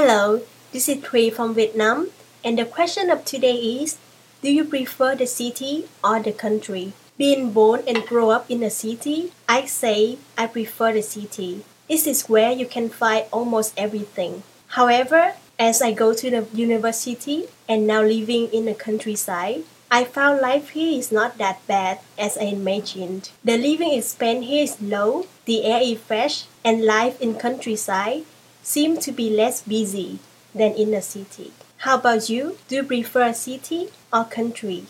Hello, this is Three from Vietnam, and the question of today is Do you prefer the city or the country? Being born and grow up in a city, I say I prefer the city. This is where you can find almost everything. However, as I go to the university and now living in the countryside, I found life here is not that bad as I imagined. The living expense here is low, the air is fresh, and life in countryside seems to be less busy than in the city. How about you? Do you prefer a city or country?